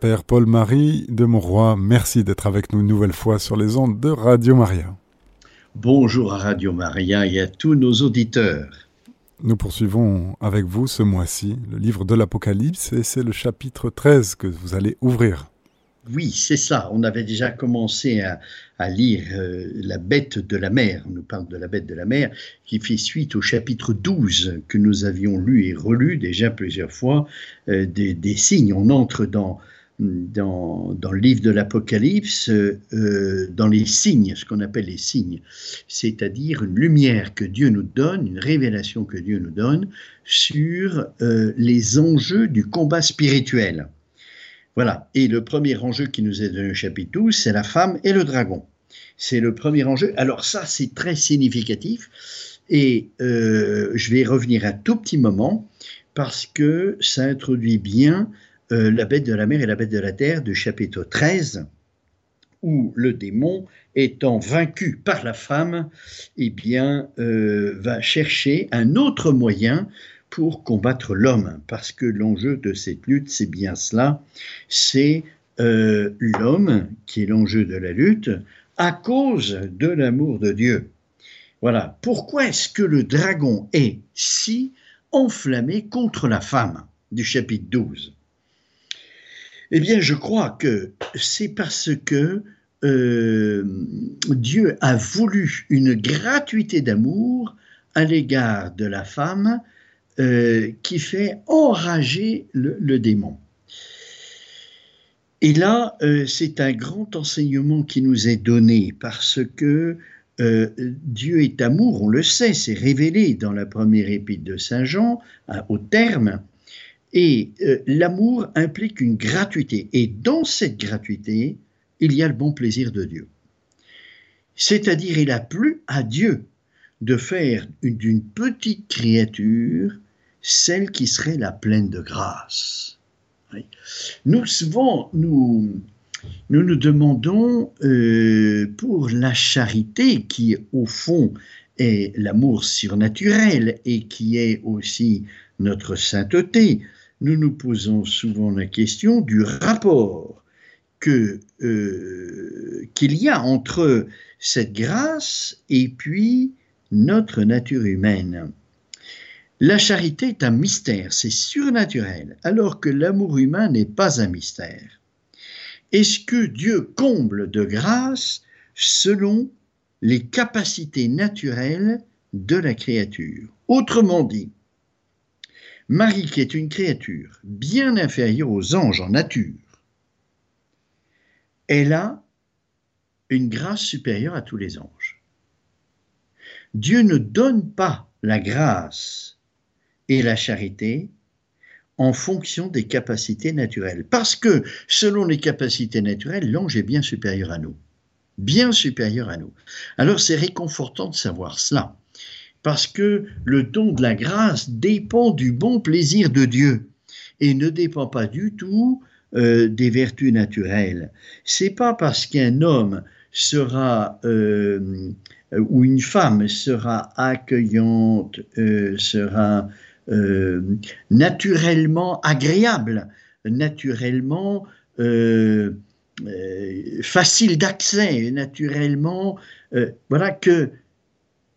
Père Paul-Marie de Monroy, merci d'être avec nous une nouvelle fois sur les ondes de Radio Maria. Bonjour à Radio Maria et à tous nos auditeurs. Nous poursuivons avec vous ce mois-ci le livre de l'Apocalypse et c'est le chapitre 13 que vous allez ouvrir. Oui, c'est ça. On avait déjà commencé à, lire euh, La bête de la mer. On nous parle de la bête de la mer qui fait suite au chapitre 12 que nous avions lu et relu déjà plusieurs fois. Euh, des, signes. On entre dans, dans, le livre de l'Apocalypse, euh, dans les signes, ce qu'on appelle les signes, c'est-à-dire une lumière que Dieu nous donne, une révélation que Dieu nous donne sur euh, les enjeux du combat spirituel. Voilà. Et le premier enjeu qui nous est donné au chapitre 12, c'est la femme et le dragon. C'est le premier enjeu. Alors ça, c'est très significatif. Et euh, je vais revenir un tout petit moment parce que ça introduit bien euh, la bête de la mer et la bête de la terre du chapitre 13, où le démon, étant vaincu par la femme, eh bien, euh, va chercher un autre moyen pour combattre l'homme, parce que l'enjeu de cette lutte, c'est bien cela, c'est euh, l'homme qui est l'enjeu de la lutte à cause de l'amour de Dieu. Voilà. Pourquoi est-ce que le dragon est si enflammé contre la femme? Du chapitre 12 eh bien, je crois que c'est parce que euh, Dieu a voulu une gratuité d'amour à l'égard de la femme euh, qui fait enrager le, démon. Et là, euh, c'est un grand enseignement qui nous est donné parce que Dieu est amour, on le sait, c'est révélé dans la première épître de Saint Jean, au terme, et euh, l'amour implique une gratuité. Et dans cette gratuité, il y a le bon plaisir de Dieu. C'est-à-dire, il a plu à Dieu de faire d'une petite créature celle qui serait la pleine de grâce. Nous, souvent, nous nous, nous demandons euh, pour la charité qui, au fond, est l'amour surnaturel et qui est aussi notre sainteté, nous nous posons souvent la question du rapport euh, qu'il y a entre cette grâce et puis notre nature humaine. La charité est un mystère, c'est surnaturel, alors que l'amour humain n'est pas un mystère. Est-ce que Dieu comble de grâce selon les capacités naturelles de la créature? Autrement dit, Marie, qui est une créature bien inférieure aux anges en nature, elle a une grâce supérieure à tous les anges. Dieu ne donne pas la grâce et la charité en fonction des capacités naturelles. Parce que selon les capacités naturelles, l'ange est bien supérieur à nous. Bien supérieur à nous. Alors c'est réconfortant de savoir cela parce que le don de la grâce dépend du bon plaisir de Dieu et ne dépend pas du tout euh, des vertus naturelles. C'est pas parce qu'un homme sera euh, ou une femme sera accueillante, euh, sera naturellement agréable, naturellement facile d'accès, naturellement, voilà que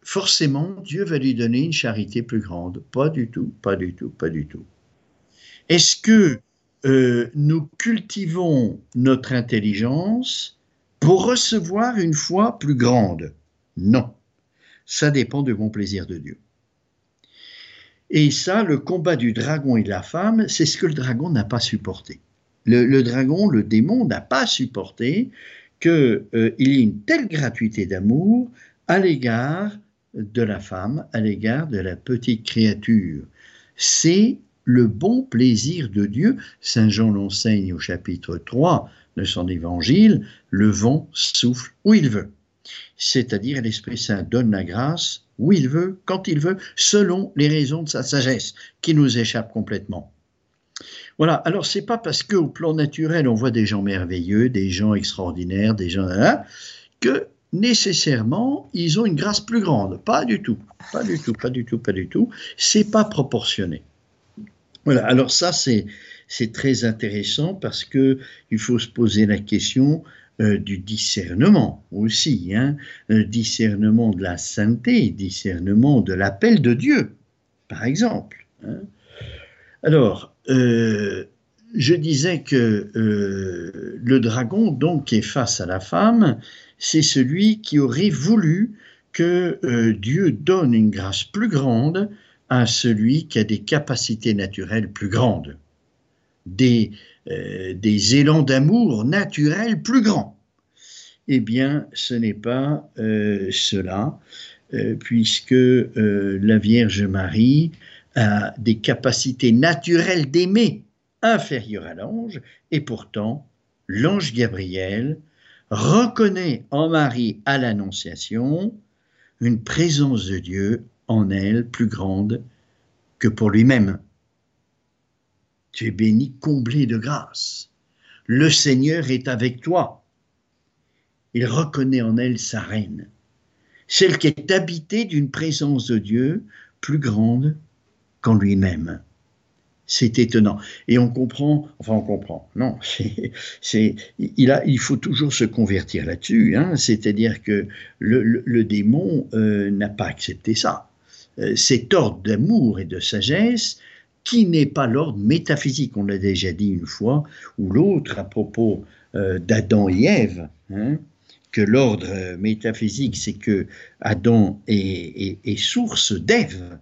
forcément, Dieu va lui donner une charité plus grande. Pas du tout, pas du tout, pas du tout. Est-ce que euh, nous cultivons notre intelligence pour recevoir une foi plus grande? Non. Ça dépend du bon plaisir de Dieu. Et ça, le combat du dragon et de la femme, c'est ce que le dragon n'a pas supporté. Le, dragon, le démon, n'a pas supporté qu'il euh, y ait une telle gratuité d'amour à l'égard de la femme à l'égard de la petite créature. C'est le bon plaisir de Dieu. Saint Jean l'enseigne au chapitre 3 de son évangile, le vent souffle où il veut. C'est-à-dire l'Esprit Saint donne la grâce où il veut, quand il veut, selon les raisons de sa sagesse, qui nous échappent complètement. Voilà, alors c'est pas parce qu'au plan naturel on voit des gens merveilleux, des gens extraordinaires, des gens là, que nécessairement, ils ont une grâce plus grande. Pas du tout. Pas du tout, pas du tout, pas du tout. C'est pas proportionné. Voilà. Alors ça, c'est, c'est très intéressant parce que il faut se poser la question euh, du discernement aussi, hein, discernement de la sainteté, discernement de l'appel de Dieu, par exemple. Hein. Alors, euh, je disais que euh, le dragon, donc, est face à la femme, c'est celui qui aurait voulu que euh, Dieu donne une grâce plus grande à celui qui a des capacités naturelles plus grandes, des, euh, élans d'amour naturels plus grands. Eh bien, ce n'est pas cela, puisque la Vierge Marie a des capacités naturelles d'aimer inférieur à l'ange, et pourtant l'ange Gabriel reconnaît en Marie à l'Annonciation une présence de Dieu en elle plus grande que pour lui-même. Tu es béni, comblé de grâce. Le Seigneur est avec toi. Il reconnaît en elle sa reine, celle qui est habitée d'une présence de Dieu plus grande qu'en lui-même c'est étonnant. Et on comprend, enfin on comprend, non, c'est, il, a, il faut toujours se convertir là-dessus, hein, c'est-à-dire que le, démon euh, n'a pas accepté ça. Euh, cet ordre d'amour et de sagesse qui n'est pas l'ordre métaphysique, on l'a déjà dit une fois, ou l'autre à propos euh, d'Adam et Ève, hein, que l'ordre métaphysique, c'est que Adam est, est source d'Ève,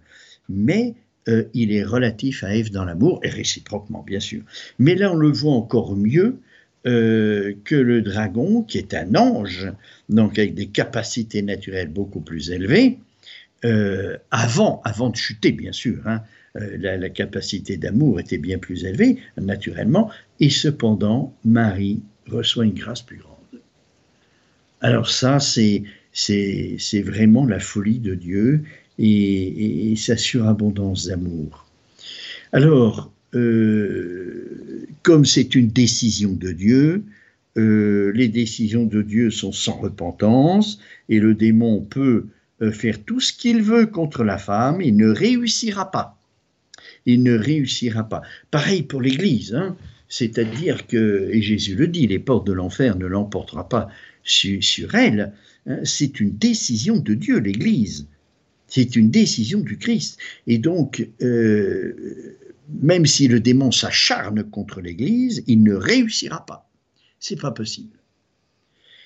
mais euh, il est relatif à Ève dans l'amour, et réciproquement bien sûr. Mais là, on le voit encore mieux euh, que le dragon, qui est un ange, donc avec des capacités naturelles beaucoup plus élevées, euh, avant, avant de chuter, bien sûr. Hein, la, capacité d'amour était bien plus élevée, naturellement, et cependant, Marie reçoit une grâce plus grande. Alors ça, c'est vraiment la folie de Dieu, et, sa surabondance d'amour. Alors, euh, comme c'est une décision de Dieu, euh, les décisions de Dieu sont sans repentance et le démon peut euh, faire tout ce qu'il veut contre la femme, il ne réussira pas. Il ne réussira pas. Pareil pour l'Église, hein. c'est-à-dire que, et Jésus le dit, les portes de l'enfer ne l'emportera pas sur, elle, hein. c'est une décision de Dieu, l'Église. C'est une décision du Christ. Et donc, euh, même si le démon s'acharne contre l'Église, il ne réussira pas. C'est pas possible.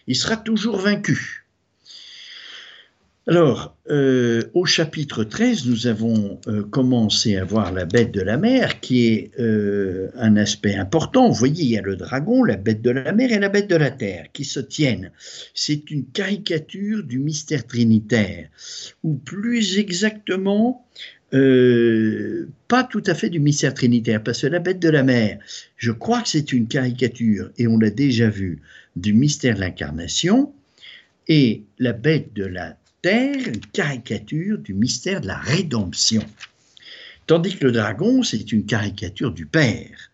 Il sera toujours vaincu. Alors, euh, au chapitre 13, nous avons euh, commencé à voir la bête de la mer, qui est euh, un aspect important. Vous voyez, il y a le dragon, la bête de la mer et la bête de la terre qui se tiennent. C'est une caricature du mystère trinitaire, ou plus exactement, pas tout à fait du mystère trinitaire, parce que la bête de la mer, je crois que c'est une caricature, et on l'a déjà vu, du mystère de l'incarnation, et la bête de la une caricature du mystère de la rédemption. Tandis que le dragon, c'est une caricature du Père.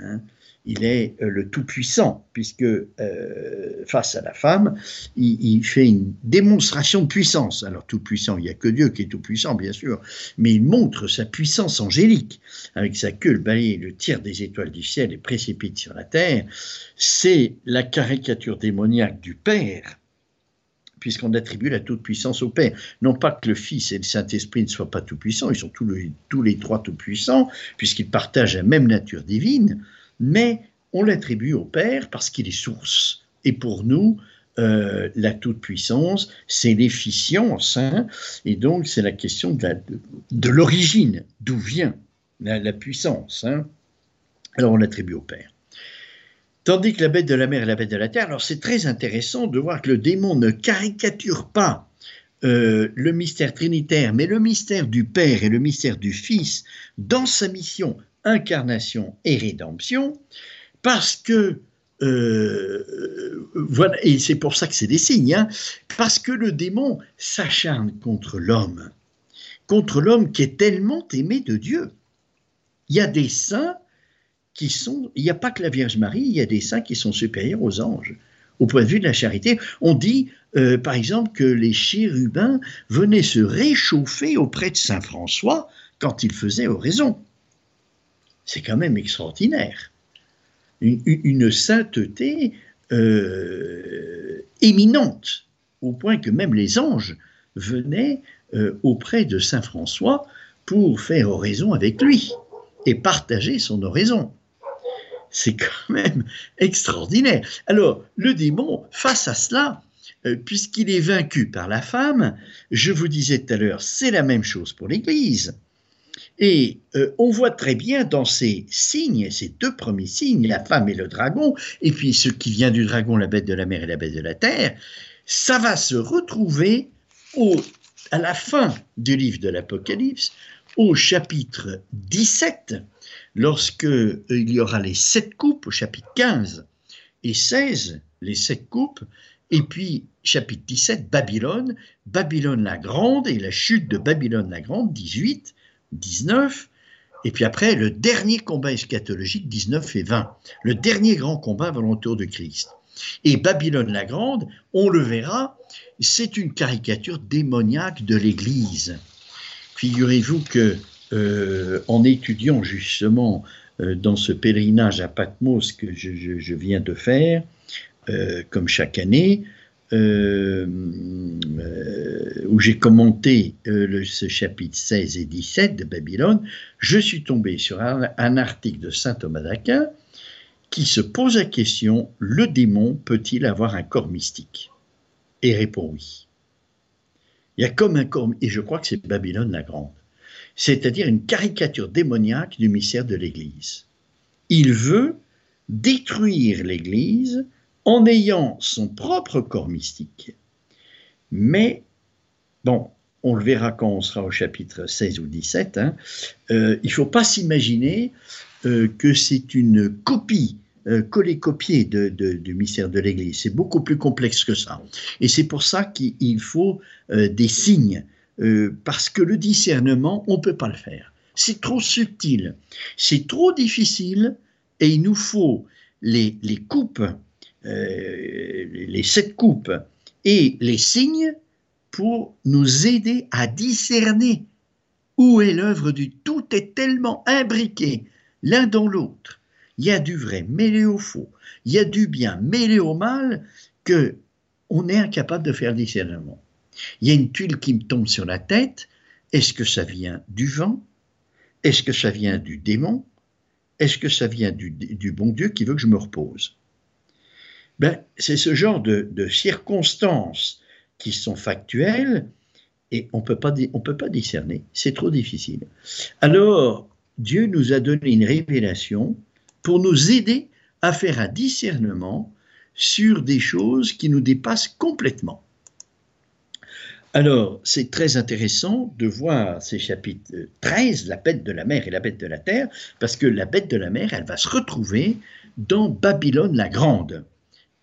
Hein. Il est euh, le Tout-Puissant, puisque euh, face à la femme, il, fait une démonstration de puissance. Alors Tout-Puissant, il n'y a que Dieu qui est Tout-Puissant, bien sûr, mais il montre sa puissance angélique, avec sa queue, le balai, le tir des étoiles du ciel et précipite sur la terre. C'est la caricature démoniaque du Père puisqu'on attribue la toute-puissance au Père. Non pas que le Fils et le Saint-Esprit ne soient pas tout-puissants, ils sont tous les, trois tout-puissants, puisqu'ils partagent la même nature divine, mais on l'attribue au Père parce qu'il est source. Et pour nous, euh, la toute-puissance, c'est l'efficience, hein, et donc c'est la question de, l'origine, d'où vient la, puissance. Hein. Alors on l'attribue au Père. Tandis que la bête de la mer et la bête de la terre, alors c'est très intéressant de voir que le démon ne caricature pas euh, le mystère trinitaire, mais le mystère du Père et le mystère du Fils dans sa mission incarnation et rédemption, parce que euh, voilà, et c'est pour ça que c'est des signes, hein, parce que le démon s'acharne contre l'homme, contre l'homme qui est tellement aimé de Dieu. Il y a des saints il n'y a pas que la Vierge Marie, il y a des saints qui sont supérieurs aux anges. Au point de vue de la charité, on dit euh, par exemple que les chérubins venaient se réchauffer auprès de Saint François quand il faisait oraison. C'est quand même extraordinaire. Une, sainteté euh, éminente, au point que même les anges venaient euh, auprès de Saint François pour faire oraison avec lui et partager son oraison. C'est quand même extraordinaire. Alors, le démon, face à cela, euh, puisqu'il est vaincu par la femme, je vous disais tout à l'heure, c'est la même chose pour l'Église. Et euh, on voit très bien dans ces signes, ces deux premiers signes, la femme et le dragon, et puis ce qui vient du dragon, la bête de la mer et la bête de la terre, ça va se retrouver à la fin du livre de l'Apocalypse, au chapitre 17, lorsque euh, il y aura les sept coupes, au chapitre 15 et 16, les sept coupes, et puis chapitre 17, Babylone, Babylone la Grande et la chute de Babylone la Grande, 18, 19, et puis après le dernier combat eschatologique, 19 et 20, le dernier grand combat volontaire de Christ. Et Babylone la Grande, on le verra, c'est une caricature démoniaque de l'Église. Figurez-vous que euh, en étudiant justement euh, dans ce pèlerinage à Patmos que je, viens de faire, euh, comme chaque année, où j'ai commenté ce chapitre 16 et 17 de Babylone, je suis tombé sur un article de saint Thomas d'Aquin qui se pose la question le démon peut-il avoir un corps mystique? Et répond oui. Il y a comme un corps, et je crois que c'est Babylone la Grande, c'est-à-dire une caricature démoniaque du mystère de l'Église. Il veut détruire l'Église en ayant son propre corps mystique. Mais, bon, on le verra quand on sera au chapitre 16 ou 17, hein, euh, il ne faut pas s'imaginer euh, que c'est une copie euh, coller-copier du mystère de l'Église. C'est beaucoup plus complexe que ça. Et c'est pour ça qu'il faut euh, des signes, euh, parce que le discernement, on ne peut pas le faire. C'est trop subtil, c'est trop difficile, et il nous faut les, les coupes, les sept coupes et les signes pour nous aider à discerner où est l'œuvre du tout est tellement imbriqué l'un dans l'autre il y a du vrai mêlé au faux, il y a du bien mêlé au mal, que on est incapable de faire discernement. Il y a une tuile qui me tombe sur la tête, est-ce que ça vient du vent? Est-ce que ça vient du démon? Est-ce que ça vient du, bon Dieu qui veut que je me repose? Ben, C'est ce genre de, de, circonstances qui sont factuelles et on ne peut pas discerner, c'est trop difficile. Alors, Dieu nous a donné une révélation pour nous aider à faire un discernement sur des choses qui nous dépassent complètement. Alors, c'est très intéressant de voir ces chapitres 13, la bête de la mer et la bête de la terre, parce que la bête de la mer, elle va se retrouver dans Babylone la Grande.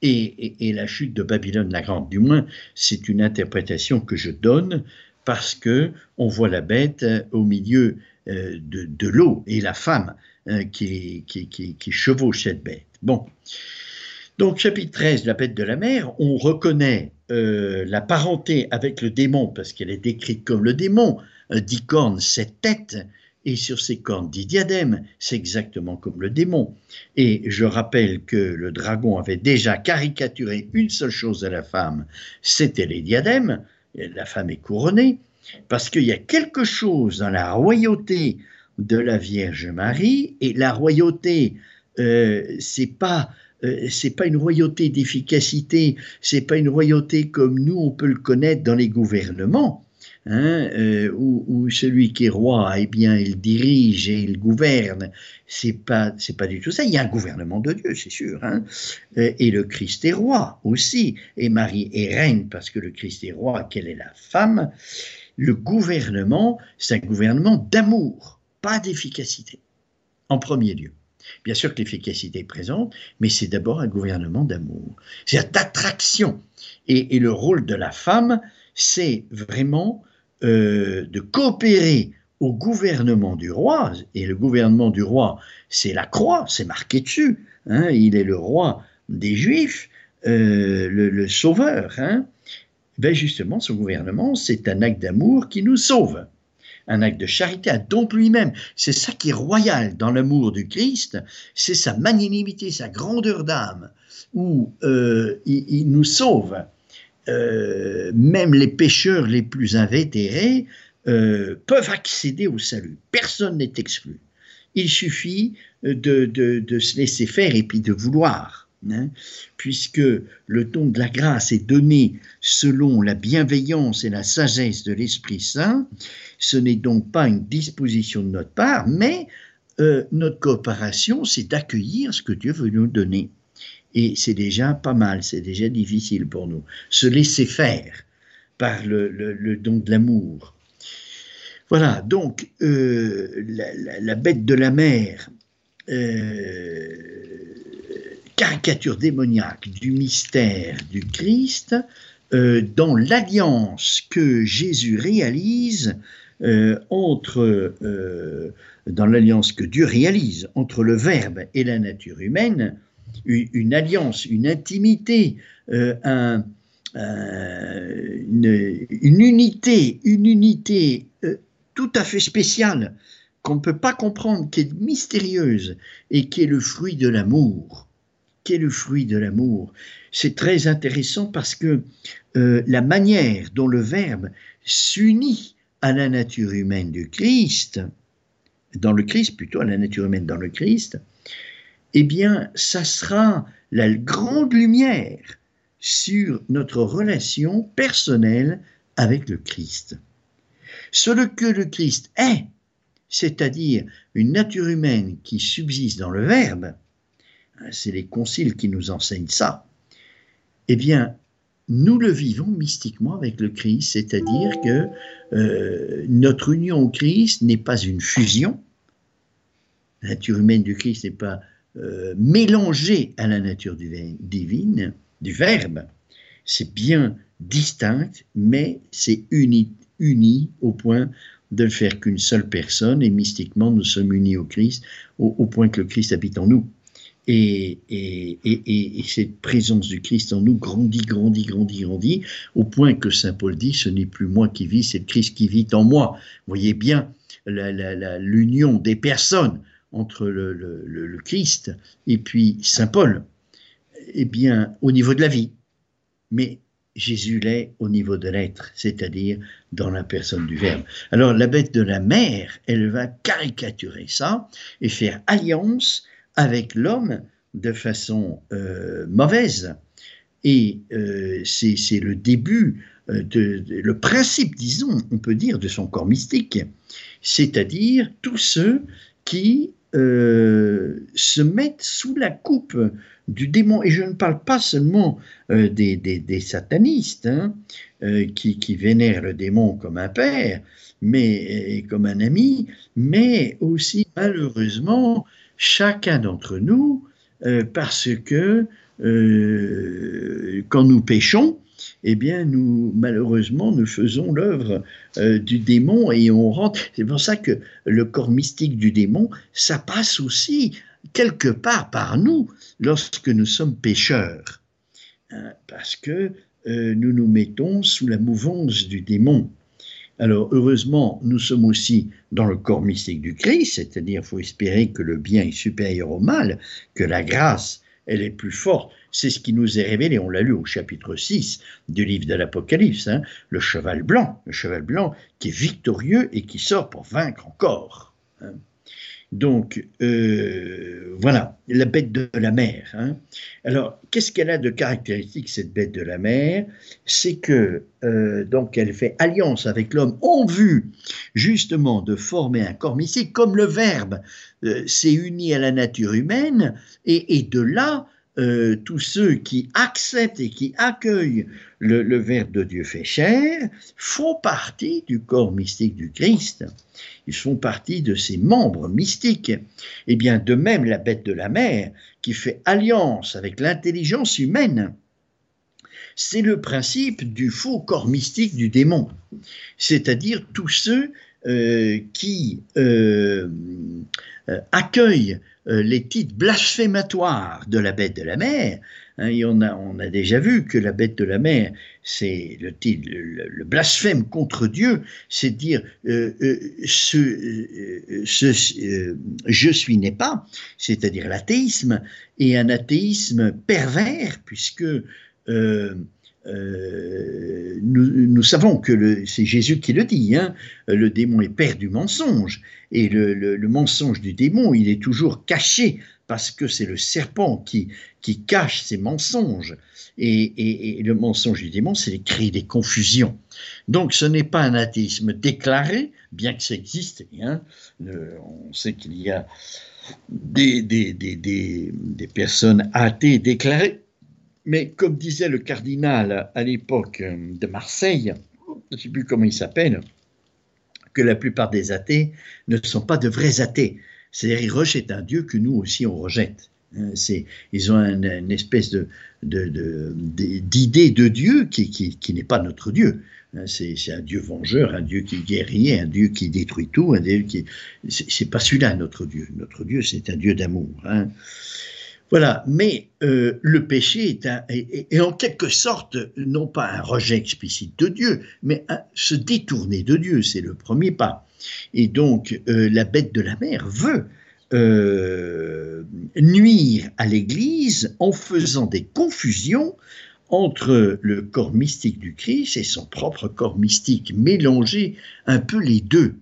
Et, la chute de Babylone la Grande, du moins, c'est une interprétation que je donne parce que on voit la bête au milieu euh, de l'eau et la femme euh, qui, qui, chevauche cette bête. Bon. Donc, chapitre 13, la bête de la mer, on reconnaît euh, la parenté avec le démon, parce qu'elle est décrite comme le démon, dix cornes, sept têtes, et sur ces cornes dix diadèmes, c'est exactement comme le démon. Et je rappelle que le dragon avait déjà caricaturé une seule chose à la femme, c'était les diadèmes, la femme est couronnée, parce qu'il y a quelque chose dans la royauté de la Vierge Marie et la royauté euh, c'est pas euh, c'est pas une royauté d'efficacité, c'est pas une royauté comme nous on peut le connaître dans les gouvernements, hein, euh, où, celui qui est roi, eh bien, il dirige et il gouverne. C'est pas c'est pas du tout ça. Il y a un gouvernement de Dieu, c'est sûr, hein, et le Christ est roi aussi, et Marie est reine parce que le Christ est roi, qu'elle est la femme? Le gouvernement, c'est un gouvernement d'amour pas d'efficacité, en premier lieu. Bien sûr que l'efficacité est présente, mais c'est d'abord un gouvernement d'amour, c'est d'attraction. Et, le rôle de la femme, c'est vraiment euh, de coopérer au gouvernement du roi, et le gouvernement du roi, c'est la croix, c'est marqué dessus, hein, il est le roi des Juifs, euh, le, sauveur. Hein. Ben justement, ce gouvernement, c'est un acte d'amour qui nous sauve. Un acte de charité, un don de lui-même. C'est ça qui est royal dans l'amour du Christ, c'est sa magnanimité, sa grandeur d'âme, où euh, il, nous sauve. Euh, même les pécheurs les plus invétérés euh, peuvent accéder au salut. Personne n'est exclu. Il suffit de, de, se laisser faire et puis de vouloir. Hein, puisque le don de la grâce est donné selon la bienveillance et la sagesse de l'Esprit Saint, ce n'est donc pas une disposition de notre part, mais euh, notre coopération, c'est d'accueillir ce que Dieu veut nous donner. Et c'est déjà pas mal, c'est déjà difficile pour nous. Se laisser faire par le, don de l'amour. Voilà, donc euh, la, bête de la mer, euh, caricature démoniaque du mystère du Christ euh, dans l'alliance que Jésus réalise euh, entre, euh, dans l'alliance que Dieu réalise entre le Verbe et la nature humaine, une, alliance, une intimité, un, une, une, unité, une unité tout à fait spéciale qu'on ne peut pas comprendre, qui est mystérieuse et qui est le fruit de l'amour le fruit de l'amour. C'est très intéressant parce que euh, la manière dont le Verbe s'unit à la nature humaine du Christ, dans le Christ plutôt, à la nature humaine dans le Christ, eh bien, ça sera la grande lumière sur notre relation personnelle avec le Christ. Ce que le Christ est, c'est-à-dire une nature humaine qui subsiste dans le Verbe, c'est les conciles qui nous enseignent ça, eh bien, nous le vivons mystiquement avec le Christ, c'est-à-dire que euh, notre union au Christ n'est pas une fusion, la nature humaine du Christ n'est pas euh, mélangée à la nature divine, du Verbe, c'est bien distinct, mais c'est uni, uni au point de ne faire qu'une seule personne, et mystiquement nous sommes unis au Christ, au point que le Christ habite en nous. Et, et, et, et, cette présence du Christ en nous grandit, grandit, grandit, grandit, au point que Saint Paul dit, ce n'est plus moi qui vis, c'est le Christ qui vit en moi. Vous voyez bien l'union des personnes entre le, le, le, Christ et puis Saint Paul. Eh bien, au niveau de la vie. Mais Jésus l'est au niveau de l'être, c'est-à-dire dans la personne du Verbe. Alors la bête de la mer, elle va caricaturer ça et faire alliance avec l'homme de façon euh, mauvaise. Et euh, c'est le début, euh, de, le principe, disons, on peut dire, de son corps mystique, c'est-à-dire tous ceux qui se mettent sous la coupe du démon. Et je ne parle pas seulement des, satanistes hein, qui, qui, vénèrent le démon comme un père, mais comme un ami, mais aussi malheureusement chacun d'entre nous, euh, parce que euh, quand nous péchons, eh bien, nous, malheureusement, nous faisons l'œuvre euh, du démon et on rentre. C'est pour ça que le corps mystique du démon, ça passe aussi quelque part par nous lorsque nous sommes pécheurs. Hein, parce que nous nous mettons sous la mouvance du démon. Alors heureusement, nous sommes aussi dans le corps mystique du Christ, c'est-à-dire il faut espérer que le bien est supérieur au mal, que la grâce, elle est plus forte. C'est ce qui nous est révélé, on l'a lu au chapitre 6 du livre de l'Apocalypse, hein, le cheval blanc, le cheval blanc qui est victorieux et qui sort pour vaincre encore. Hein. Donc, euh, voilà, la bête de la mer. Hein. Alors, qu'est-ce qu'elle a de caractéristique, cette bête de la mer? C'est que, euh, donc, elle fait alliance avec l'homme en vue, justement, de former un corps mystique, comme le Verbe euh, s'est uni à la nature humaine, et, et de là, euh, tous ceux qui acceptent et qui accueillent le, le Verbe de Dieu fait chair font partie du corps mystique du Christ. Ils font partie de ses membres mystiques. Et eh bien, de même, la bête de la mer, qui fait alliance avec l'intelligence humaine, c'est le principe du faux corps mystique du démon, c'est-à-dire tous ceux qui accueille les titres blasphématoires de la bête de la mer, Hein, on, a, on, a, déjà vu que la bête de la mer, c'est le, le, blasphème contre Dieu, c'est dire euh, euh, euh, ce je suis n'est pas, c'est-à-dire l'athéisme, et un athéisme pervers, puisque nous, nous, savons que c'est Jésus qui le dit, hein, le démon est père du mensonge, et le, mensonge du démon, il est toujours caché parce que c'est le serpent qui, cache ses mensonges. Et, le mensonge du démon, c'est les cris des confusions. Donc ce n'est pas un athéisme déclaré, bien que ça existe. Hein. on sait qu'il y a des, personnes athées déclarées. Mais comme disait le cardinal à l'époque de Marseille, je ne sais plus comment il s'appelle, que la plupart des athées ne sont pas de vrais athées. C'est-à-dire, ils rejettent un Dieu que nous aussi on rejette. Hein, ils ont une, espèce d'idée de, Dieu qui, qui, n'est pas notre Dieu. Hein, c'est, un Dieu vengeur, un Dieu qui guérit, un Dieu qui détruit tout, un Dieu qui. C'est, pas celui-là notre Dieu. Notre Dieu, c'est un Dieu d'amour. Hein. Voilà, mais euh, le péché est, en quelque sorte non pas un rejet explicite de Dieu, mais se détourner de Dieu, c'est le premier pas. Et donc euh, la bête de la mer veut euh, nuire à l'Église en faisant des confusions entre le corps mystique du Christ et son propre corps mystique, mélanger un peu les deux.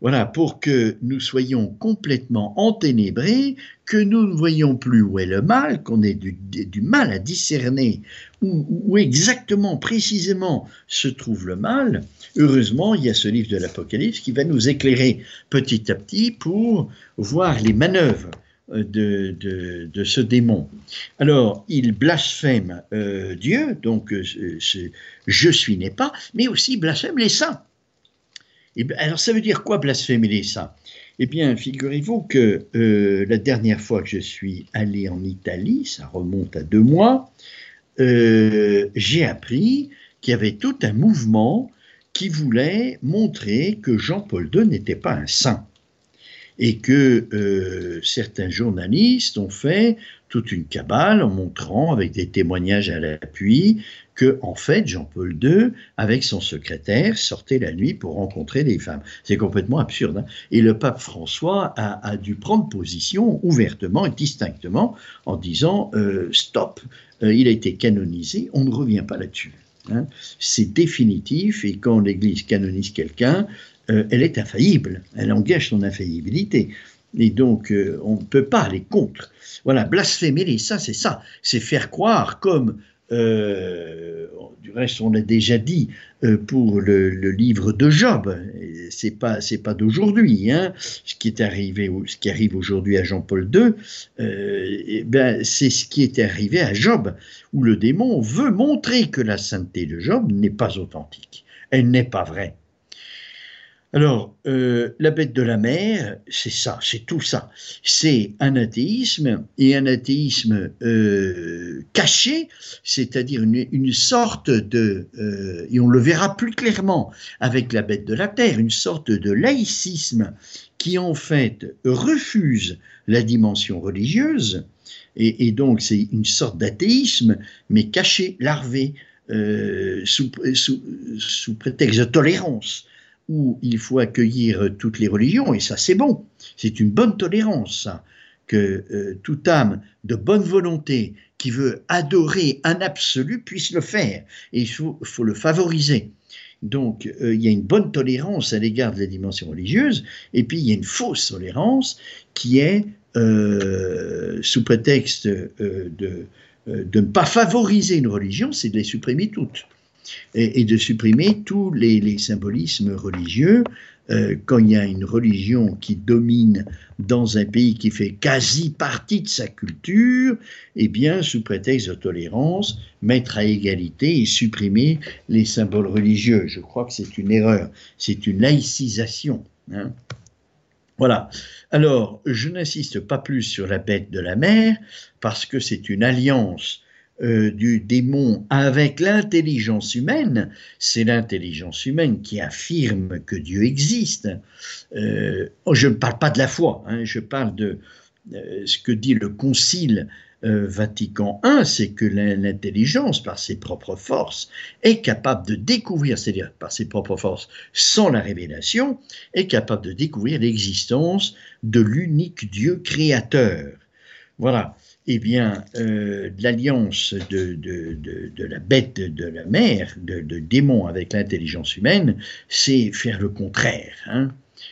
Voilà, pour que nous soyons complètement enténébrés, que nous ne voyons plus où est le mal, qu'on ait du, mal à discerner où, exactement, précisément se trouve le mal. Heureusement, il y a ce livre de l'Apocalypse qui va nous éclairer petit à petit pour voir les manœuvres euh, de, ce démon. Alors, il blasphème euh, Dieu, donc euh, je suis n'est pas, mais aussi blasphème les saints. Eh alors ça veut dire quoi blasphémer saints? Eh bien, figurez-vous que euh, la dernière fois que je suis allé en Italie, ça remonte à deux mois, euh, j'ai appris qu'il y avait tout un mouvement qui voulait montrer que Jean-Paul II n'était pas un saint et que euh, certains journalistes ont fait toute une cabale en montrant avec des témoignages à l'appui que en fait Jean-Paul II avec son secrétaire sortait la nuit pour rencontrer des femmes. C'est complètement absurde. Hein. et le pape François a, dû prendre position ouvertement et distinctement en disant euh, stop, euh, il a été canonisé, on ne revient pas là-dessus. Hein. C'est définitif et quand l'Église canonise quelqu'un, euh, elle est infaillible, elle engage son infaillibilité. Et donc, euh, on ne peut pas aller contre. Voilà, blasphémer saints, c'est ça. C'est faire croire, comme, euh, du reste, on l'a déjà dit pour le, livre de Job. C'est pas, c'est pas d'aujourd'hui. Hein, ce qui est arrivé, ce qui arrive aujourd'hui à Jean-Paul II, eh ben, c'est ce qui est arrivé à Job, où le démon veut montrer que la sainteté de Job n'est pas authentique. Elle n'est pas vraie. Alors, euh, la bête de la mer, c'est ça, c'est tout ça. C'est un athéisme et un athéisme euh, caché, c'est-à-dire une, sorte de, euh, et on le verra plus clairement avec la bête de la terre, une sorte de laïcisme qui en fait refuse la dimension religieuse, et, donc c'est une sorte d'athéisme, mais caché, larvé, sous prétexte de tolérance où il faut accueillir toutes les religions, et ça c'est bon, c'est une bonne tolérance, que euh, toute âme de bonne volonté qui veut adorer un absolu puisse le faire, et il faut, le favoriser. Donc euh, il y a une bonne tolérance à l'égard de la dimension religieuse, et puis il y a une fausse tolérance qui est euh, sous prétexte de, de ne pas favoriser une religion, c'est de les supprimer toutes et, de supprimer tous les, symbolismes religieux. Euh, quand il y a une religion qui domine dans un pays qui fait quasi partie de sa culture, eh bien, sous prétexte de tolérance, mettre à égalité et supprimer les symboles religieux. Je crois que c'est une erreur, c'est une laïcisation. Hein. Voilà. Alors, je n'insiste pas plus sur la bête de la mer, parce que c'est une alliance euh, du démon avec l'intelligence humaine, c'est l'intelligence humaine qui affirme que Dieu existe. Euh, je ne parle pas de la foi, hein, je parle de euh, ce que dit le Concile Vatican I, c'est que l'intelligence, par ses propres forces, est capable de découvrir, c'est-à-dire par ses propres forces, sans la révélation, est capable de découvrir l'existence de l'unique Dieu créateur. Voilà eh bien, euh, l'alliance de, de, la bête de la mer, de, démon avec l'intelligence humaine, c'est faire le contraire. Hein.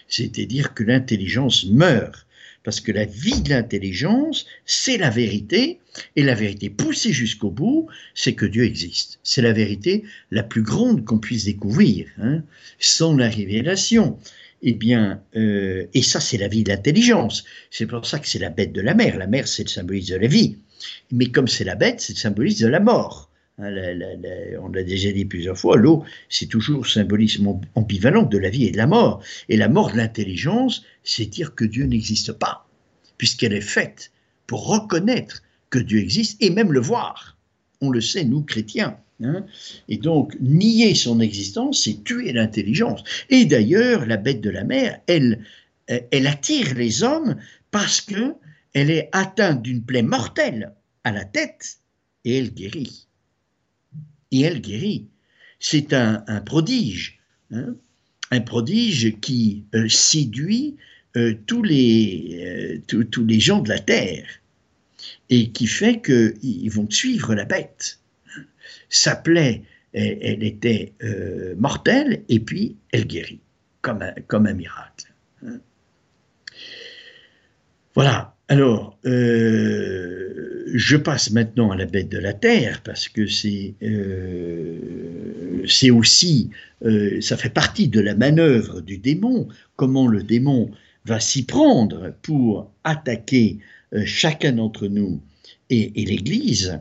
C'est-à-dire que l'intelligence meurt. Parce que la vie de l'intelligence, c'est la vérité, et la vérité poussée jusqu'au bout, c'est que Dieu existe. C'est la vérité la plus grande qu'on puisse découvrir, hein, sans la révélation. Eh bien, euh, et ça, c'est la vie de l'intelligence. C'est pour ça que c'est la bête de la mer. La mer, c'est le symbolisme de la vie. Mais comme c'est la bête, c'est le symbolisme de la mort. Hein, on l'a déjà dit plusieurs fois, l'eau, c'est toujours symbolisme ambivalent de la vie et de la mort. Et la mort de l'intelligence, c'est dire que Dieu n'existe pas, puisqu'elle est faite pour reconnaître que Dieu existe et même le voir. On le sait, nous, chrétiens. Hein. et donc, nier son existence, c'est tuer l'intelligence. Et d'ailleurs, la bête de la mer, elle, elle attire les hommes parce que elle est atteinte d'une plaie mortelle à la tête et elle guérit. Et elle guérit. C'est un, prodige, hein. un prodige qui euh, séduit euh, tous, les, euh, tous les gens de la terre et qui fait qu'ils vont suivre la bête sa plaie, elle, était euh, mortelle, et puis elle guérit, comme un, miracle. Hein. Voilà. Alors, euh, je passe maintenant à la bête de la terre parce que c'est euh, aussi ça fait partie de la manœuvre du démon. Comment le démon va s'y prendre pour attaquer chacun d'entre nous et l'Église?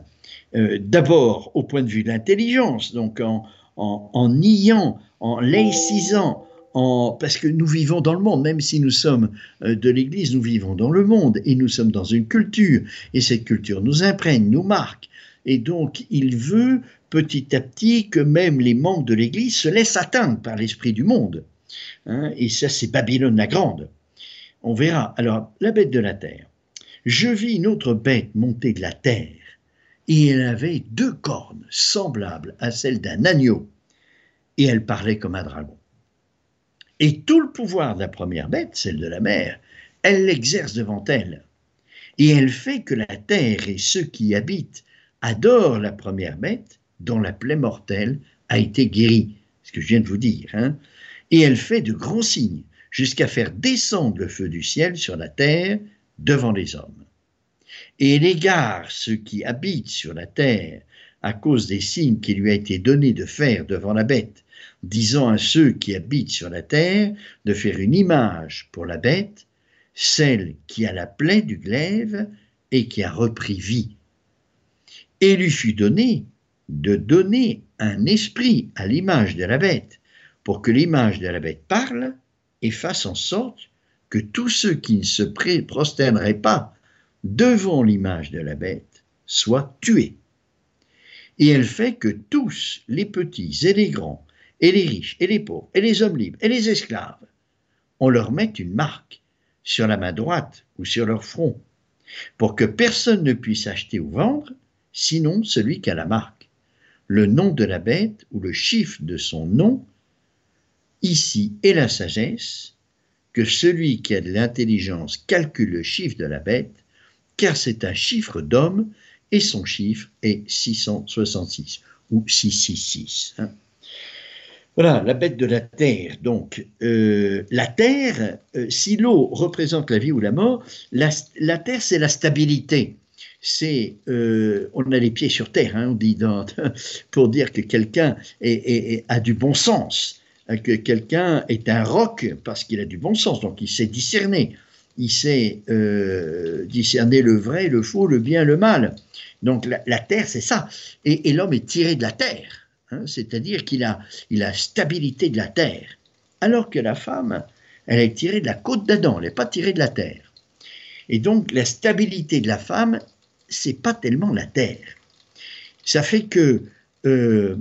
Euh, d'abord au point de vue de l'intelligence, donc en, en, niant, en laïcisant, en, parce que nous vivons dans le monde, même si nous sommes euh, de l'Église, nous vivons dans le monde et nous sommes dans une culture, et cette culture nous imprègne, nous marque. Et donc, il veut petit à petit que même les membres de l'Église se laissent atteindre par l'esprit du monde. Hein, et ça, c'est Babylone la Grande. On verra. Alors, la bête de la terre. Je vis une autre bête monter de la terre et elle avait deux cornes semblables à celles d'un agneau, et elle parlait comme un dragon. Et tout le pouvoir de la première bête, celle de la mer, elle l'exerce devant elle, et elle fait que la terre et ceux qui y habitent adorent la première bête dont la plaie mortelle a été guérie, ce que je viens de vous dire, hein. et elle fait de grands signes, jusqu'à faire descendre le feu du ciel sur la terre devant les hommes et elle égare ceux qui habitent sur la terre à cause des signes qui lui a été donné de faire devant la bête, disant à ceux qui habitent sur la terre de faire une image pour la bête, celle qui a la plaie du glaive et qui a repris vie. Et lui fut donné de donner un esprit à l'image de la bête, pour que l'image de la bête parle et fasse en sorte que tous ceux qui ne se prosterneraient pas devant l'image de la bête, soit tué. Et elle fait que tous, les petits et les grands, et les riches et les pauvres, et les hommes libres et les esclaves, on leur met une marque sur la main droite ou sur leur front, pour que personne ne puisse acheter ou vendre, sinon celui qui a la marque, le nom de la bête ou le chiffre de son nom, ici est la sagesse, que celui qui a de l'intelligence calcule le chiffre de la bête, car c'est un chiffre d'homme et son chiffre est 666 ou 666. Hein. Voilà, la bête de la terre. Donc, euh, la terre, euh, si l'eau représente la vie ou la mort, la, terre, c'est la stabilité. C'est, euh, on a les pieds sur terre, hein, on dit pour dire que quelqu'un a du bon sens, que quelqu'un est un roc parce qu'il a du bon sens, donc il sait discerner il sait euh, discerner le vrai, le faux, le bien, le mal. Donc la, terre, c'est ça. Et, l'homme est tiré de la terre, hein. c'est-à-dire qu'il a, il a stabilité de la terre. Alors que la femme, elle est tirée de la côte d'Adam, elle n'est pas tirée de la terre. Et donc la stabilité de la femme, c'est pas tellement la terre. Ça fait que, euh,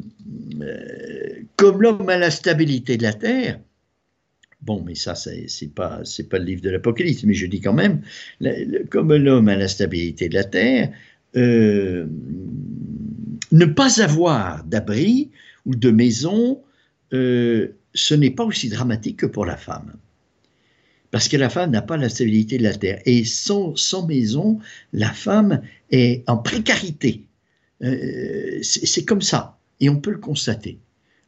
comme l'homme a la stabilité de la terre, Bon, mais ça, c'est pas, pas le livre de l'Apocalypse, mais je dis quand même, comme l'homme a la stabilité de la terre, euh, ne pas avoir d'abri ou de maison, euh, ce n'est pas aussi dramatique que pour la femme. Parce que la femme n'a pas la stabilité de la terre. Et sans, sans maison, la femme est en précarité. Euh, c'est comme ça. Et on peut le constater.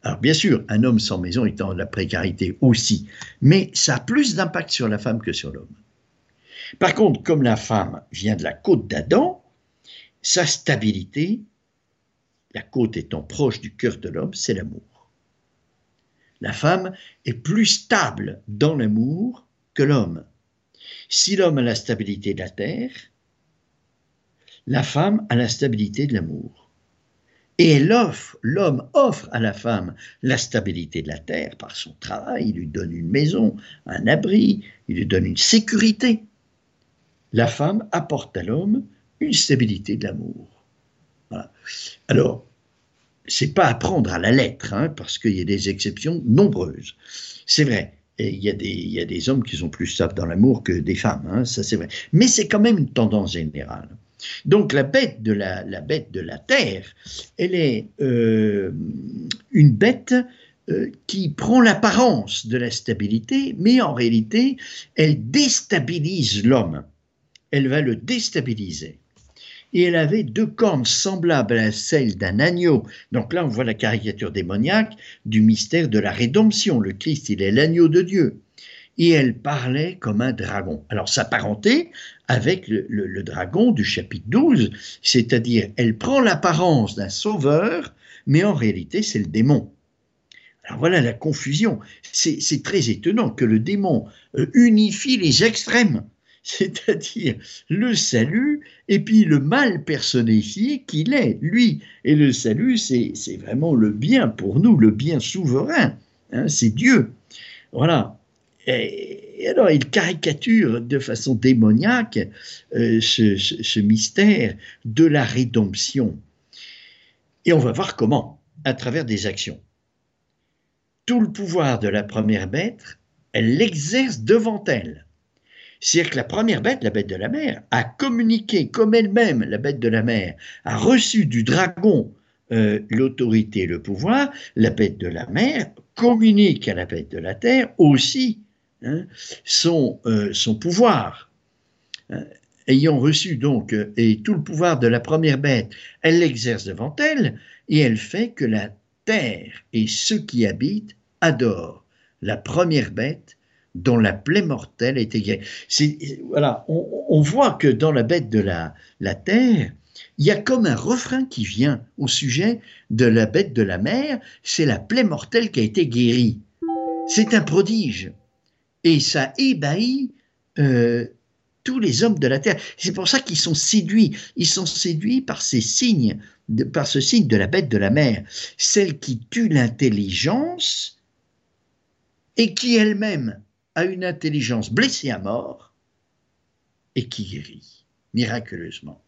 Alors bien sûr, un homme sans maison est en la précarité aussi, mais ça a plus d'impact sur la femme que sur l'homme. Par contre, comme la femme vient de la côte d'Adam, sa stabilité, la côte étant proche du cœur de l'homme, c'est l'amour. La femme est plus stable dans l'amour que l'homme. Si l'homme a la stabilité de la terre, la femme a la stabilité de l'amour. Et l'homme offre à la femme la stabilité de la terre par son travail, il lui donne une maison, un abri, il lui donne une sécurité. La femme apporte à l'homme une stabilité de l'amour. Voilà. Alors, c'est pas à prendre à la lettre, hein, parce qu'il y a des exceptions nombreuses. C'est vrai, et il y, a des, il y a des hommes qui sont plus stables dans l'amour que des femmes, hein, ça c'est vrai. Mais c'est quand même une tendance générale. Donc la bête de la, terre, elle est euh, une bête euh, qui prend l'apparence de la stabilité, mais en réalité, elle déstabilise l'homme. Elle va le déstabiliser. Et elle avait deux cornes semblables à celles d'un agneau. Donc là, on voit la caricature démoniaque du mystère de la rédemption. Le Christ, il est l'agneau de Dieu et elle parlait comme un dragon. Alors s'apparenter avec le, dragon du chapitre 12, c'est-à-dire elle prend l'apparence d'un sauveur, mais en réalité c'est le démon. Alors voilà la confusion. C'est très étonnant que le démon euh, unifie les extrêmes, c'est-à-dire le salut et puis le mal personnifié qu'il est, lui. Et le salut, c'est vraiment le bien pour nous, le bien souverain. Hein, c'est Dieu. Voilà. Et, alors, il caricature de façon démoniaque euh, ce, mystère de la rédemption. Et on va voir comment, à travers des actions. Tout le pouvoir de la première bête, elle l'exerce devant elle. C'est-à-dire que la première bête, la bête de la mer, a communiqué comme elle-même, la bête de la mer, a reçu du dragon euh, l'autorité et le pouvoir, la bête de la mer communique à la bête de la terre aussi Hein, son, euh, son, pouvoir. Hein, ayant reçu donc euh, et tout le pouvoir de la première bête, elle l'exerce devant elle et elle fait que la terre et ceux qui habitent adorent la première bête dont la plaie mortelle est guérie. Voilà, on, voit que dans la bête de la, la terre, il y a comme un refrain qui vient au sujet de la bête de la mer, c'est la plaie mortelle qui a été guérie. C'est un prodige. Et ça ébahit euh, tous les hommes de la terre. C'est pour ça qu'ils sont séduits. Ils sont séduits par ces signes, par ce signe de la bête de la mer, celle qui tue l'intelligence et qui elle-même a une intelligence blessée à mort et qui guérit miraculeusement.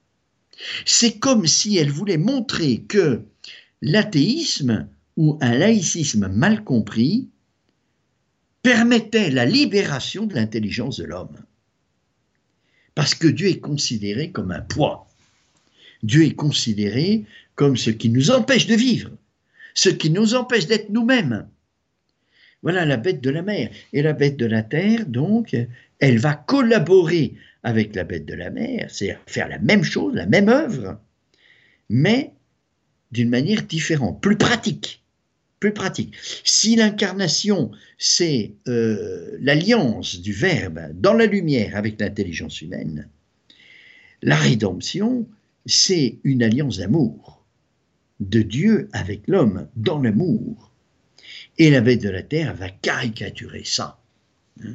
C'est comme si elle voulait montrer que l'athéisme ou un laïcisme mal compris permettait la libération de l'intelligence de l'homme. Parce que Dieu est considéré comme un poids. Dieu est considéré comme ce qui nous empêche de vivre, ce qui nous empêche d'être nous-mêmes. Voilà la bête de la mer. Et la bête de la terre, donc, elle va collaborer avec la bête de la mer, c'est-à-dire faire la même chose, la même œuvre, mais d'une manière différente, plus pratique plus pratique. Si l'incarnation, c'est euh, l'alliance du Verbe dans la lumière avec l'intelligence humaine, la rédemption, c'est une alliance d'amour de Dieu avec l'homme dans l'amour. Et la bête de la terre va caricaturer ça. Hein.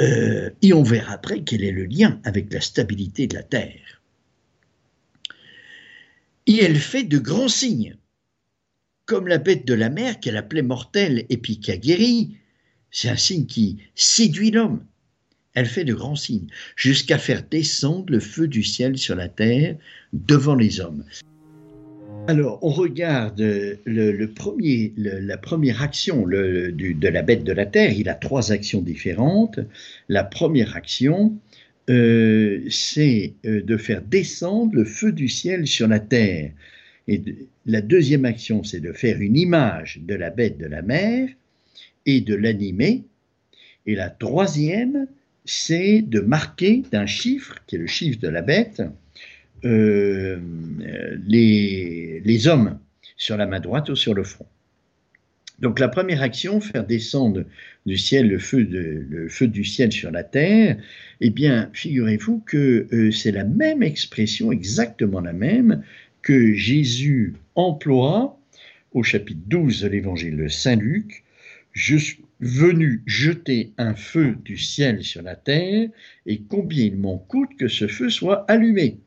Euh, et on verra après quel est le lien avec la stabilité de la terre. Et elle fait de grands signes comme la bête de la mer qu'elle appelait mortelle et puis qui a guéri. C'est un signe qui séduit l'homme. Elle fait de grands signes, jusqu'à faire descendre le feu du ciel sur la terre devant les hommes. Alors, on regarde la première action de la bête de la terre. Il a trois actions différentes. La première action, euh, c'est euh, de faire descendre le feu du ciel sur la terre. Et la deuxième action, c'est de faire une image de la bête de la mer et de l'animer. Et la troisième, c'est de marquer d'un chiffre, qui est le chiffre de la bête, euh, les, les hommes sur la main droite ou sur le front. Donc la première action, faire descendre du ciel le feu, le feu du ciel sur la terre, eh bien, figurez-vous que euh, c'est la même expression, exactement la même, que Jésus emploie au chapitre 12 de l'évangile de Saint Luc. Je suis venu jeter un feu du ciel sur la terre, et combien il m'en coûte que ce feu soit allumé.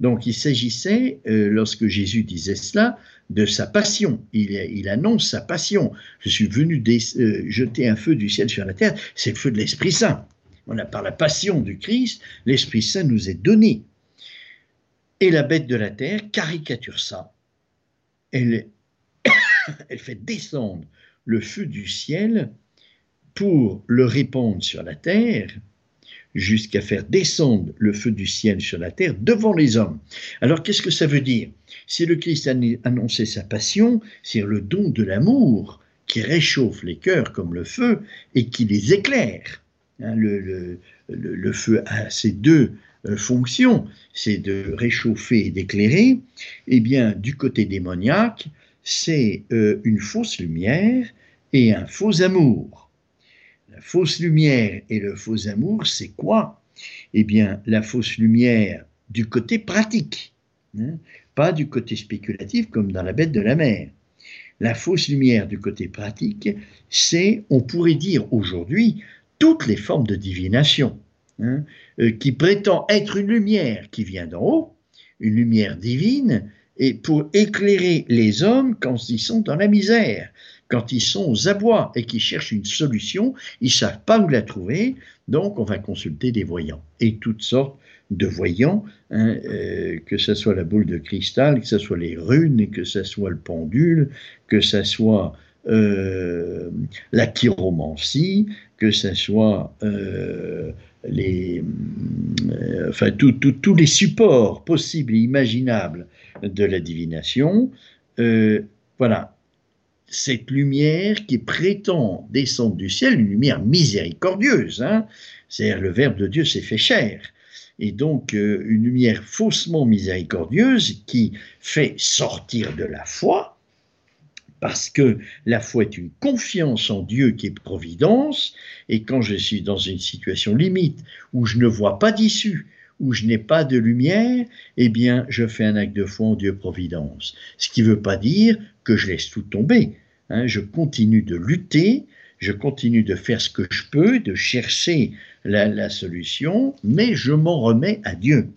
Donc il s'agissait, euh, lorsque Jésus disait cela, de sa passion. Il, annonce sa passion. Je suis venu euh, jeter un feu du ciel sur la terre, c'est le feu de l'Esprit Saint. On a par la passion du Christ, l'Esprit Saint nous est donné. Et la bête de la terre caricature ça. Elle, elle fait descendre le feu du ciel pour le répandre sur la terre, jusqu'à faire descendre le feu du ciel sur la terre devant les hommes. Alors qu'est-ce que ça veut dire? Si le Christ a annoncé sa passion, c'est le don de l'amour qui réchauffe les cœurs comme le feu et qui les éclaire. Hein, le, feu a ces deux euh, fonctions, c'est de réchauffer et d'éclairer. Eh bien, du côté démoniaque, c'est euh, une fausse lumière et un faux amour. La fausse lumière et le faux amour, c'est quoi? Eh bien, la fausse lumière du côté pratique, hein, pas du côté spéculatif comme dans la bête de la mer. La fausse lumière du côté pratique, c'est, on pourrait dire aujourd'hui, toutes les formes de divination, hein, euh, qui prétend être une lumière qui vient d'en haut, une lumière divine, et pour éclairer les hommes quand ils sont dans la misère, quand ils sont aux abois et qu'ils cherchent une solution, ils ne savent pas où la trouver, donc on va consulter des voyants et toutes sortes de voyants, hein, euh, que ce soit la boule de cristal, que ce soit les runes, que ce soit le pendule, que ce soit euh, la chiromancie, que ce soit les, enfin tous les supports possibles et imaginables de la divination. voilà, cette lumière qui prétend descendre du ciel, une lumière miséricordieuse, hein, c'est-à-dire le Verbe de Dieu s'est fait chair, et donc euh, une lumière faussement miséricordieuse qui fait sortir de la foi, parce que la foi est une confiance en Dieu qui est providence, et quand je suis dans une situation limite où je ne vois pas d'issue, où je n'ai pas de lumière, eh bien, je fais un acte de foi en Dieu providence. Ce qui ne veut pas dire que je laisse tout tomber. Hein, je continue de lutter, je continue de faire ce que je peux, de chercher la, solution, mais je m'en remets à Dieu.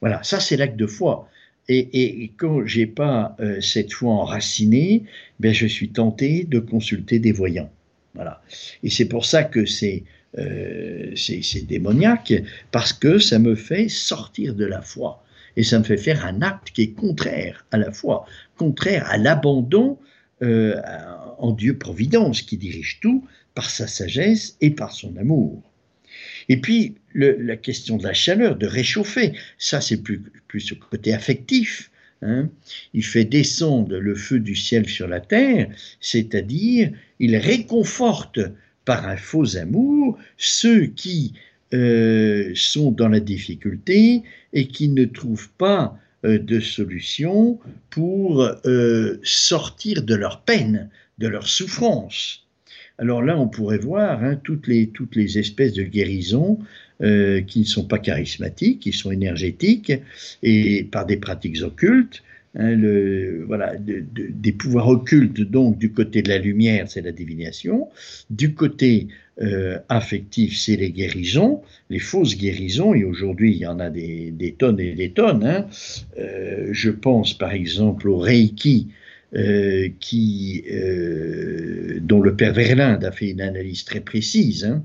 Voilà, ça c'est l'acte de foi. Et, et quand j'ai pas euh, cette foi enracinée, ben je suis tenté de consulter des voyants. Voilà. Et c'est pour ça que c'est euh, démoniaque, parce que ça me fait sortir de la foi. Et ça me fait faire un acte qui est contraire à la foi, contraire à l'abandon euh, en Dieu Providence qui dirige tout par sa sagesse et par son amour. Et puis la question de la chaleur, de réchauffer, ça c'est plus, plus côté affectif. Hein. Il fait descendre le feu du ciel sur la terre, c'est-à-dire il réconforte par un faux amour ceux qui euh, sont dans la difficulté et qui ne trouvent pas euh, de solution pour euh, sortir de leur peine, de leur souffrance. Alors là, on pourrait voir hein, toutes, les, espèces de guérisons euh, qui ne sont pas charismatiques, qui sont énergétiques et par des pratiques occultes. Hein, voilà, des pouvoirs occultes, donc du côté de la lumière, c'est la divination, du côté euh, affectif, c'est les guérisons, les fausses guérisons, et aujourd'hui il y en a des, tonnes et des tonnes. Hein. Euh, je pense par exemple au Reiki, euh, qui, dont le père Verlinde a fait une analyse très précise. Hein.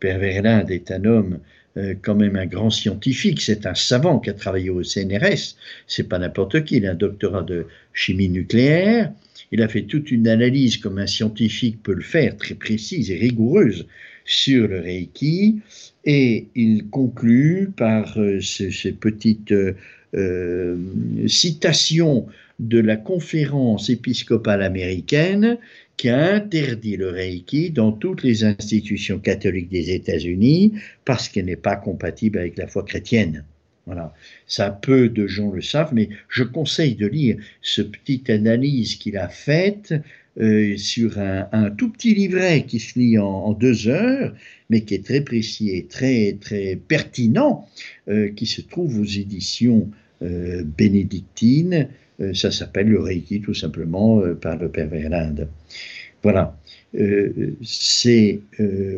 Père Verlinde est un homme euh, quand même un grand scientifique, c'est un savant qui a travaillé au CNRS, c'est pas n'importe qui, il a un doctorat de chimie nucléaire, il a fait toute une analyse comme un scientifique peut le faire, très précise et rigoureuse sur le Reiki, et il conclut par euh, ces, petites euh, citations de la conférence épiscopale américaine qui a interdit le Reiki dans toutes les institutions catholiques des États-Unis parce qu'elle n'est pas compatible avec la foi chrétienne. Voilà. Ça, peu de gens le savent, mais je conseille de lire ce petite analyse qu'il a faite euh, sur un, tout petit livret qui se lit en, deux heures, mais qui est très précis et très, très pertinent, euh, qui se trouve aux éditions euh, bénédictines ça s'appelle le Reiki tout simplement par le Père Verlinde. Voilà. C'est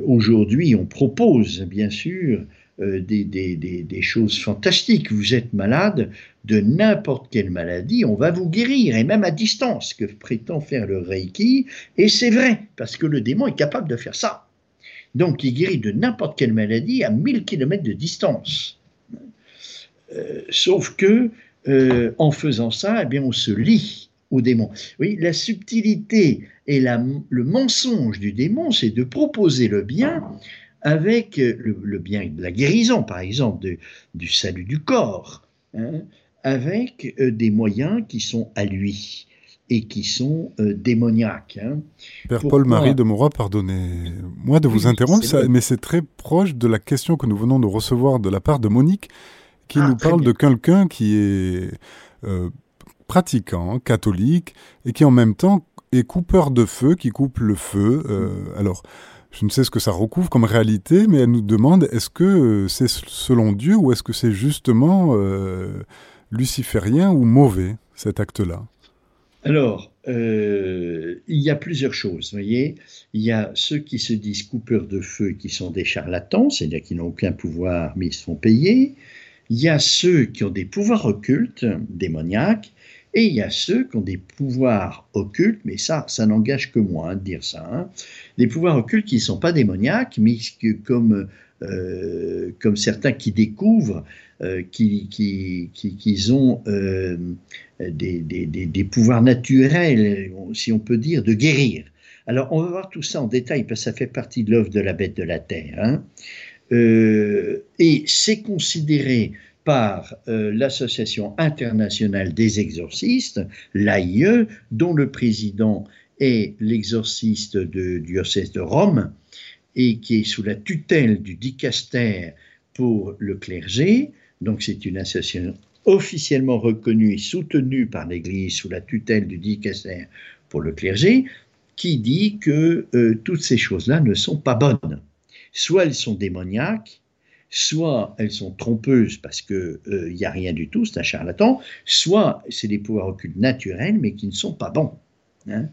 aujourd'hui, on propose bien sûr des, choses fantastiques. Vous êtes malade de n'importe quelle maladie, on va vous guérir, et même à distance, que prétend faire le Reiki. Et c'est vrai, parce que le démon est capable de faire ça. Donc il guérit de n'importe quelle maladie à 1000 km de distance. sauf que euh, en faisant ça, eh bien, on se lie au démon. Oui, la subtilité et le mensonge du démon, c'est de proposer le bien avec le, bien de la guérison, par exemple, du salut du corps, hein, avec euh, des moyens qui sont à lui et qui sont euh, démoniaques. Hein. Père Paul-Marie de Morat, pardonnez-moi de vous interrompre, mais c'est très proche de la question que nous venons de recevoir de la part de Monique, qui ah, nous parle de quelqu'un qui est euh, pratiquant, catholique, et qui en même temps est coupeur de feu, qui coupe le feu. Euh, alors, je ne sais ce que ça recouvre comme réalité, mais elle nous demande est-ce que euh, c'est selon Dieu ou est-ce que c'est justement luciférien ou mauvais, cet acte-là? Alors, il y a plusieurs choses, vous voyez. Il y a ceux qui se disent coupeurs de feu, qui sont des charlatans, c'est-à-dire qui n'ont aucun pouvoir, mais ils se font payer il y a ceux qui ont des pouvoirs occultes, démoniaques, et il y a ceux qui ont des pouvoirs occultes, mais ça, ça n'engage que moi hein, de dire ça. Hein. Des pouvoirs occultes qui ne sont pas démoniaques, mais comme, euh, comme certains qui découvrent euh, qu'ils qui, qui, ont euh, des, des, des, pouvoirs naturels, si on peut dire, de guérir. Alors, on va voir tout ça en détail, parce que ça fait partie de l'œuvre de la bête de la terre. Hein. Et c'est considéré par euh, l'Association internationale des exorcistes, l'AIE, dont le président est l'exorciste du diocèse de Rome et qui est sous la tutelle du dicaster pour le clergé. Donc c'est une association officiellement reconnue et soutenue par l'Église sous la tutelle du dicaster pour le clergé, qui dit que euh, toutes ces choses-là ne sont pas bonnes soit elles sont démoniaques, soit elles sont trompeuses parce qu'il n'y euh, a rien du tout, c'est un charlatan, soit c'est des pouvoirs occultes naturels mais qui ne sont pas bons. Hein.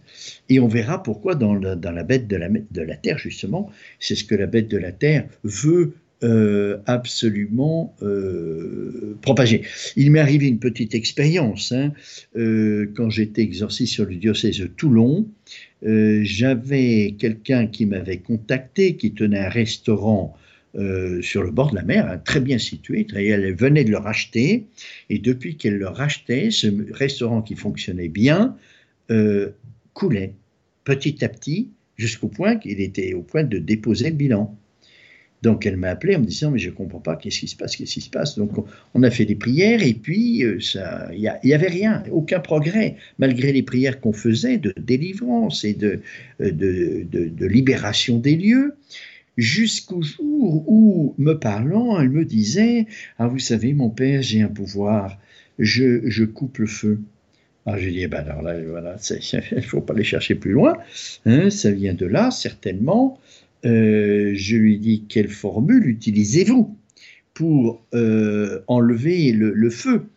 Et on verra pourquoi dans, la bête de la, terre, justement, c'est ce que la bête de la terre veut euh, absolument euh, propager. Il m'est arrivé une petite expérience hein, quand j'étais exorciste sur le diocèse de Toulon. Euh, j'avais quelqu'un qui m'avait contacté, qui tenait un restaurant euh, sur le bord de la mer, hein, très bien situé, et elle venait de le racheter, et depuis qu'elle le rachetait, ce restaurant qui fonctionnait bien euh, coulait petit à petit jusqu'au point qu'il était au point de déposer le bilan. Donc elle m'a appelé en me disant mais je comprends pas qu'est-ce qui se passe, qu'est-ce qui se passe? Donc on, a fait des prières et puis euh, ça, il y, avait rien, aucun progrès malgré les prières qu'on faisait de délivrance et de, de, libération des lieux. Jusqu'au jour où, me parlant, elle me disait Ah, vous savez, mon père, j'ai un pouvoir, je, je coupe le feu. Alors je dis, eh ben alors là, voilà, il ne faut pas aller chercher plus loin, hein, ça vient de là, certainement. Euh, je lui dis quelle formule utilisez-vous pour euh, enlever le, feu?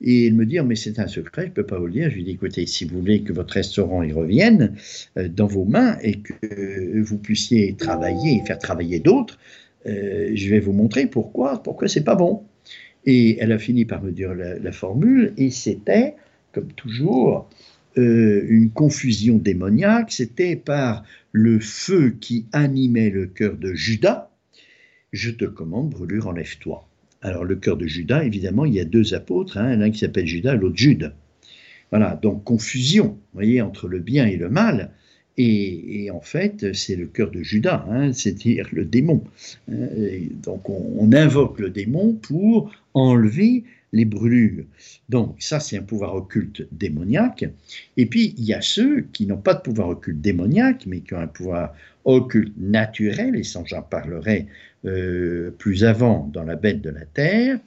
Et il me dit, oh, mais c'est un secret, je ne peux pas vous le dire. Je lui dis, écoutez, si vous voulez que votre restaurant y revienne euh, dans vos mains et que vous puissiez travailler et faire travailler d'autres, je vais vous montrer pourquoi, pourquoi c'est pas bon. Et elle a fini par me dire la formule, et c'était, comme toujours, euh, une confusion démoniaque, c'était par le feu qui animait le cœur de Judas. je te commande, brûlure, enlève-toi. Alors le cœur de Judas, évidemment, il y a deux apôtres, hein, l'un qui s'appelle Judas, l'autre Jude. Voilà, donc confusion, voyez, entre le bien et le mal. Et, en fait, c'est le cœur de Judas, hein, c'est-à-dire le démon. Hein, donc on, invoque le démon pour enlever les brûlures. Donc ça, c'est un pouvoir occulte démoniaque. Et puis, il y a ceux qui n'ont pas de pouvoir occulte démoniaque, mais qui ont un pouvoir occulte naturel, et ça j'en parlerai euh, plus avant dans la bête de la terre,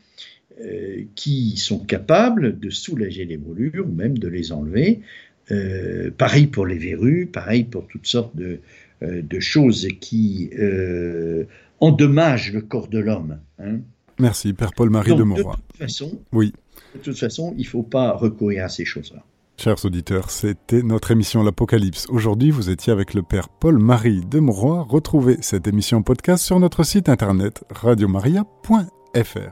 euh, qui sont capables de soulager les brûlures ou même de les enlever. Euh, pareil pour les verrues, pareil pour toutes sortes de, choses qui endommagent le corps de l'homme. Hein. Merci, Père Paul-Marie de. De toute façon, oui. de toute façon il ne faut pas recourir à ces choses-là. Chers auditeurs, c'était notre émission L'Apocalypse. Aujourd'hui, vous étiez avec le Père Paul-Marie de. Retrouvez cette émission podcast sur notre site internet radiomaria.fr.